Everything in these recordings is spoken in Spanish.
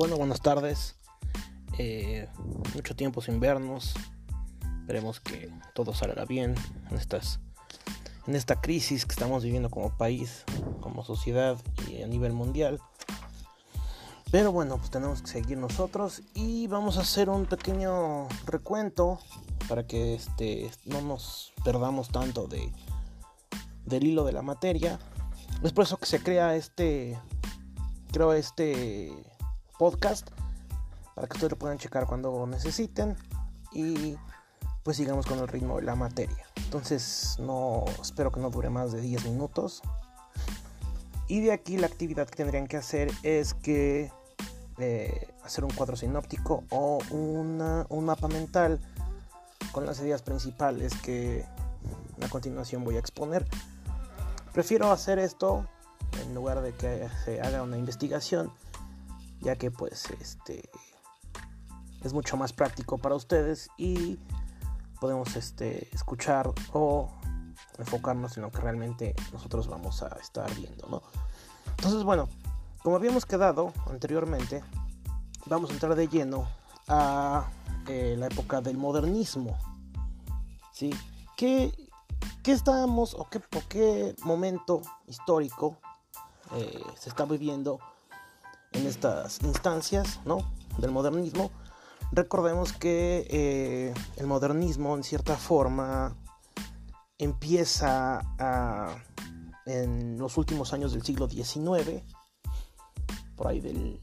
Bueno, buenas tardes. Eh, mucho tiempo sin vernos. Esperemos que todo salga bien en, estas, en esta crisis que estamos viviendo como país, como sociedad y a nivel mundial. Pero bueno, pues tenemos que seguir nosotros y vamos a hacer un pequeño recuento para que este, no nos perdamos tanto de, del hilo de la materia. Es por eso que se crea este, creo este podcast para que ustedes lo puedan checar cuando necesiten y pues sigamos con el ritmo de la materia. Entonces no espero que no dure más de 10 minutos. Y de aquí la actividad que tendrían que hacer es que eh, hacer un cuadro sinóptico o un mapa mental con las ideas principales que a continuación voy a exponer. Prefiero hacer esto en lugar de que se haga una investigación, ya que pues este es mucho más práctico para ustedes y podemos este, escuchar o enfocarnos en lo que realmente nosotros vamos a estar viendo, ¿no? Entonces, bueno, como habíamos quedado anteriormente, vamos a entrar de lleno a eh, la época del modernismo, ¿sí? ¿Qué, qué estamos o qué, qué momento histórico eh, se está viviendo en estas instancias, ¿no? Del modernismo Recordemos que eh, el modernismo en cierta forma empieza en los últimos años del siglo XIX, por ahí del,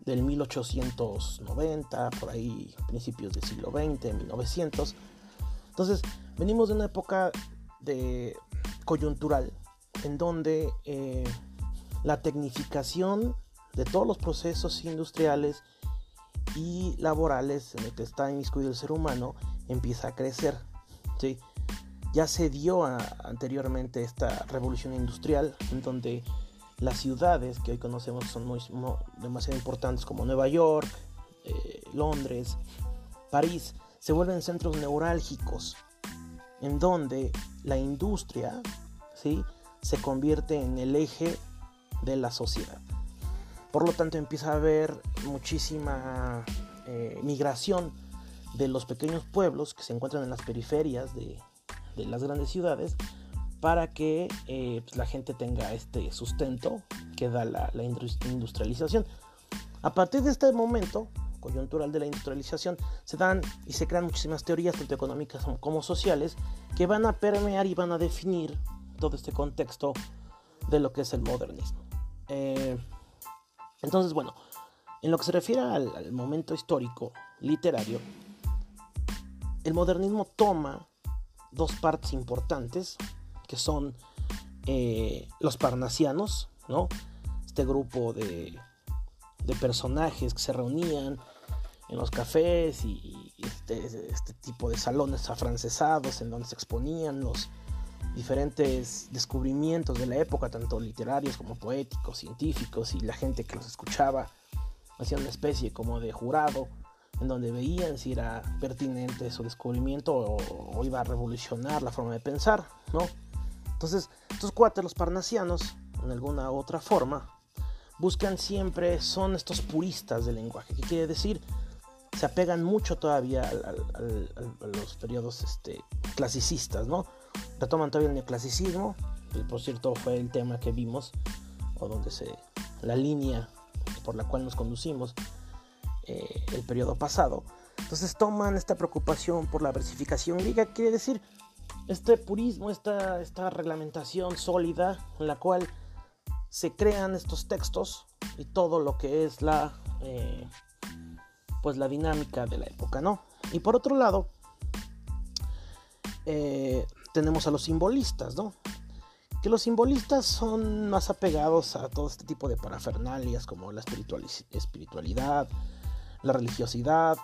del 1890, por ahí principios del siglo XX, 1900. Entonces, venimos de una época coyuntural en donde eh, la tecnificación de todos los procesos industriales y laborales en el que está inmiscuido el ser humano empieza a crecer. ¿sí? Ya se dio anteriormente esta revolución industrial en donde las ciudades que hoy conocemos son muy, demasiado importantes como Nueva York, eh, Londres, París, se vuelven centros neurálgicos en donde la industria ¿sí? se convierte en el eje de la sociedad. Por lo tanto empieza a haber muchísima eh, migración de los pequeños pueblos que se encuentran en las periferias de, las grandes ciudades para que eh, pues, la gente tenga este sustento que da la, industrialización. A partir de este momento coyuntural de la industrialización se dan y se crean muchísimas teorías tanto económicas como sociales que van a permear y van a definir todo este contexto de lo que es el modernismo. Eh, entonces, bueno, en lo que se refiere al, momento histórico literario, el modernismo toma dos partes importantes, que son eh, los parnasianos, ¿no? Este grupo de, personajes que se reunían en los cafés y, este, este, tipo de salones afrancesados en donde se exponían los diferentes descubrimientos de la época, tanto literarios como poéticos, científicos, y la gente que los escuchaba hacía una especie como de jurado en donde veían si era pertinente su descubrimiento o, iba a revolucionar la forma de pensar, ¿no? Entonces, estos cuates, los parnasianos, en alguna otra forma, buscan siempre, son estos puristas del lenguaje, que quiere decir, se apegan mucho todavía a los periodos este, clasicistas, ¿no? Retoman todavía el neoclasicismo, que por cierto fue el tema que vimos, o donde se, la línea por la cual nos conducimos eh, el periodo pasado. Entonces toman esta preocupación por la versificación griega, quiere decir este purismo, esta, esta reglamentación sólida en la cual se crean estos textos y todo lo que es la eh, pues la dinámica de la época, ¿no? Y por otro lado, eh, tenemos a los simbolistas, ¿no? Que los simbolistas son más apegados a todo este tipo de parafernalias como la espiritualidad, la religiosidad,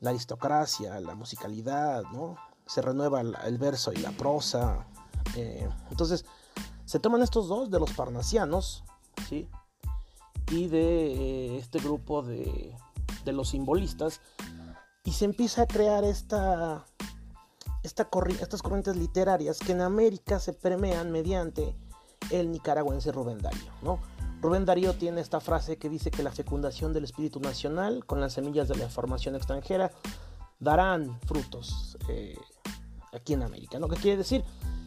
la aristocracia, la musicalidad, ¿no? Se renueva el verso y la prosa. Eh, entonces, se toman estos dos de los parnasianos, ¿sí? Y de eh, este grupo de, de los simbolistas. Y se empieza a crear esta estas corrientes literarias que en América se permean mediante el nicaragüense Rubén Darío, ¿no? Rubén Darío tiene esta frase que dice que la fecundación del espíritu nacional con las semillas de la formación extranjera darán frutos eh, aquí en América. ¿no? ¿Qué quiere decir?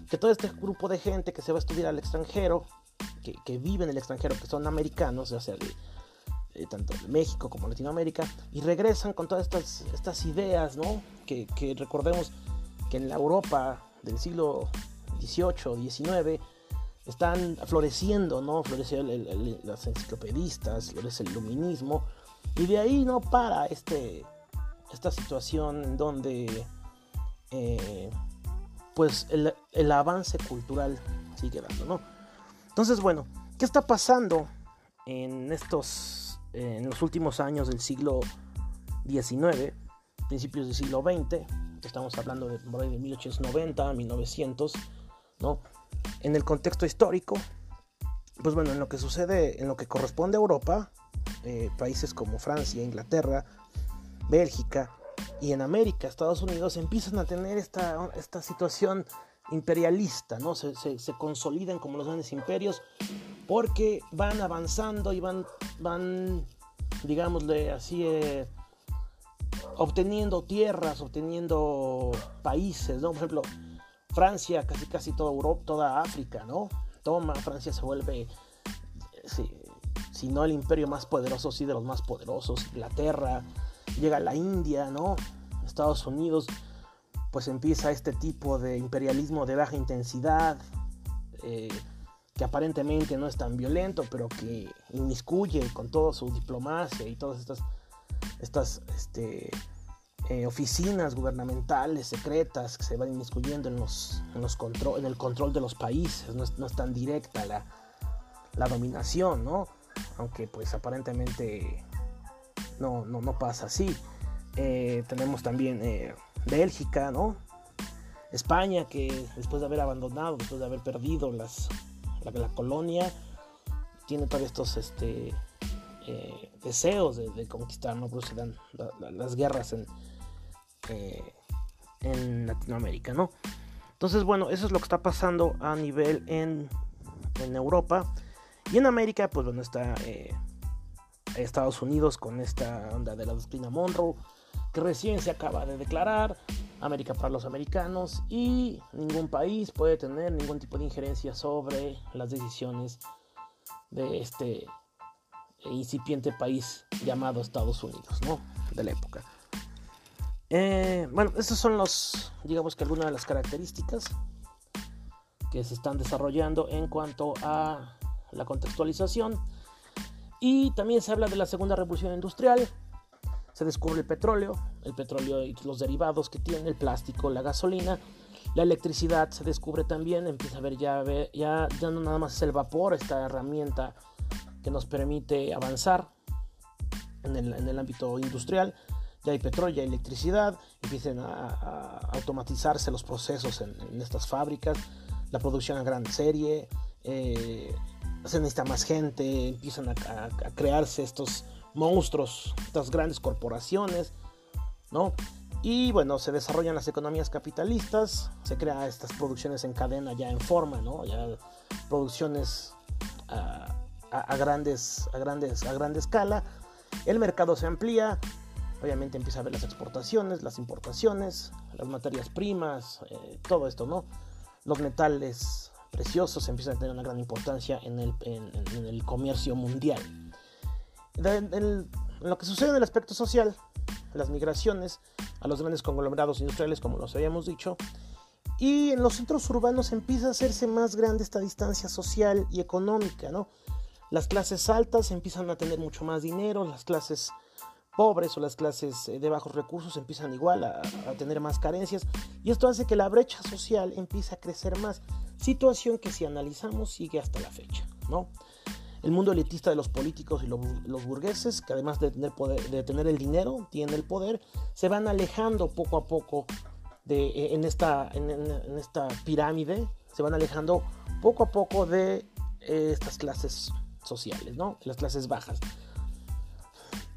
Que todo este grupo de gente que se va a estudiar al extranjero, que, que vive en el extranjero, que son americanos, o sea, de, tanto de México como Latinoamérica, y regresan con todas estas, estas ideas, ¿no? Que, que recordemos que en la Europa del siglo XVIII, XIX, están floreciendo, ¿no? Floreció las enciclopedistas, florece el iluminismo, y de ahí no para este, esta situación donde eh, pues el, avance cultural sigue dando, ¿no? Entonces, bueno, ¿qué está pasando en estos, en los últimos años del siglo XIX, principios del siglo XX? Estamos hablando de, de 1890, 1900, ¿no? En el contexto histórico, pues bueno, en lo que sucede, en lo que corresponde a Europa, eh, países como Francia, Inglaterra, Bélgica y en América, Estados Unidos, empiezan a tener esta, esta situación imperialista, ¿no? Se, se, consolidan como los grandes imperios porque van avanzando y van, van digámosle así, eh, obteniendo tierras, obteniendo países, ¿no? Por ejemplo, Francia, casi casi toda Europa, toda África, ¿no? Toma, Francia se vuelve, si, no el imperio más poderoso, sí de los más poderosos, Inglaterra, llega la India, ¿no? Estados Unidos, pues empieza este tipo de imperialismo de baja intensidad, eh, que aparentemente no es tan violento, pero que inmiscuye con toda su diplomacia y todas estas, estas este, eh, oficinas gubernamentales secretas que se van inmiscuyendo en, los, en, los control, en el control de los países, no es, tan directa la, la, dominación, ¿no? Aunque pues aparentemente no, no, no pasa así. Eh, tenemos también eh, Bélgica, ¿no? España, que después de haber abandonado, después de haber perdido las, la, colonia, tiene todos estos este, deseos de, conquistar, ¿no? Por dan las guerras en, eh, en Latinoamérica, ¿no? Entonces, bueno, eso es lo que está pasando a nivel en, en Europa. Y en América, pues bueno, está eh, Estados Unidos con esta onda de la doctrina Monroe, que recién se acaba de declarar, América para los americanos, y ningún país puede tener ningún tipo de injerencia sobre las decisiones de este incipiente país llamado Estados Unidos, ¿no? De la época. Eh, bueno, esas son los, digamos que algunas de las características que se están desarrollando en cuanto a la contextualización. Y también se habla de la segunda revolución industrial. Se descubre el petróleo, el petróleo y los derivados que tiene, el plástico, la gasolina. La electricidad se descubre también, empieza a ver ya, ya, ya no nada más es el vapor, esta herramienta que nos permite avanzar en el, ámbito industrial, ya hay petróleo, ya hay electricidad, empiezan a, automatizarse los procesos en, estas fábricas, la producción a gran serie, eh, se necesita más gente, empiezan a, crearse estos monstruos, estas grandes corporaciones, ¿no? Y bueno, se desarrollan las economías capitalistas, se crean estas producciones en cadena ya en forma, ¿no? Ya producciones a, grandes, a, grandes, a grande escala. El mercado se amplía, obviamente empieza a ver las exportaciones, las importaciones, las materias primas, eh, todo esto, ¿no? Los metales preciosos empiezan a tener una gran importancia en el, en, el comercio mundial. En, lo que sucede en el aspecto social, las migraciones a los grandes conglomerados industriales, como los habíamos dicho, y en los centros urbanos empieza a hacerse más grande esta distancia social y económica, ¿no? Las clases altas empiezan a tener mucho más dinero, las clases pobres o las clases eh, de bajos recursos empiezan igual a, tener más carencias y esto hace que la brecha social empiece a crecer más, situación que si analizamos sigue hasta la fecha, ¿no? El mundo elitista de los políticos y los, burgueses, que además de tener, poder, de tener el dinero, tienen el poder, se van alejando poco a poco de, eh, en, esta, en, esta pirámide, se van alejando poco a poco de eh, estas clases sociales, ¿no? Las clases bajas.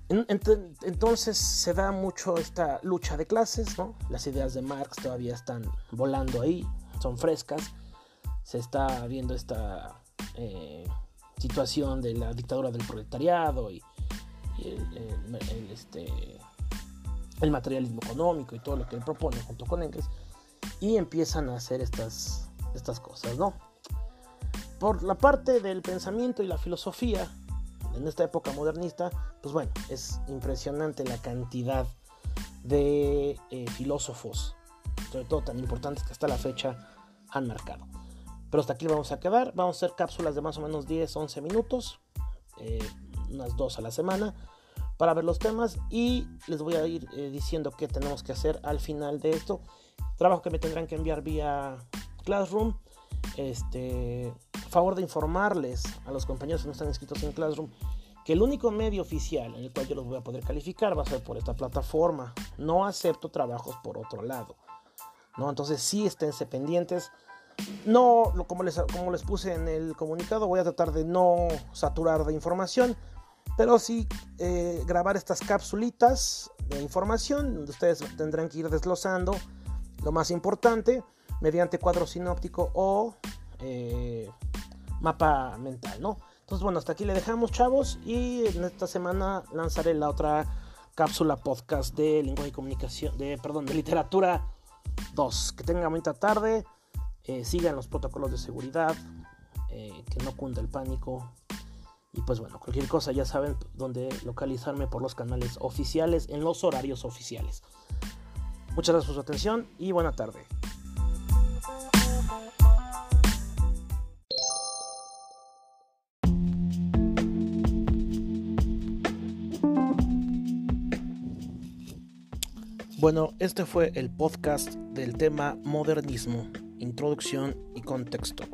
Entonces se da mucho esta lucha de clases, ¿no? Las ideas de Marx todavía están volando ahí, son frescas. Se está viendo esta eh, situación de la dictadura del proletariado y, el, este, el materialismo económico y todo lo que él propone junto con Engels y empiezan a hacer estas, estas cosas, ¿no? Por la parte del pensamiento y la filosofía, en esta época modernista, pues bueno, es impresionante la cantidad de eh, filósofos, sobre todo tan importantes que hasta la fecha han marcado. Pero hasta aquí vamos a quedar, vamos a hacer cápsulas de más o menos 10, 11 minutos, eh, unas dos a la semana, para ver los temas y les voy a ir eh, diciendo qué tenemos que hacer al final de esto. Trabajo que me tendrán que enviar vía Classroom. Este, favor de informarles a los compañeros que no están inscritos en Classroom que el único medio oficial en el cual yo los voy a poder calificar va a ser por esta plataforma. No acepto trabajos por otro lado. ¿no? Entonces sí esténse pendientes. No, como les, como les puse en el comunicado, voy a tratar de no saturar de información, pero sí eh, grabar estas capsulitas de información donde ustedes tendrán que ir desglosando lo más importante mediante cuadro sinóptico o eh, mapa mental, ¿no? Entonces, bueno, hasta aquí le dejamos, chavos. Y en esta semana lanzaré la otra cápsula podcast de lenguaje y comunicación, de, perdón, de literatura 2. Que tengan bonita tarde. Eh, sigan los protocolos de seguridad. Eh, que no cunda el pánico. Y pues bueno, cualquier cosa ya saben dónde localizarme por los canales oficiales en los horarios oficiales. Muchas gracias por su atención y buena tarde. Bueno, este fue el podcast del tema modernismo, introducción y contexto.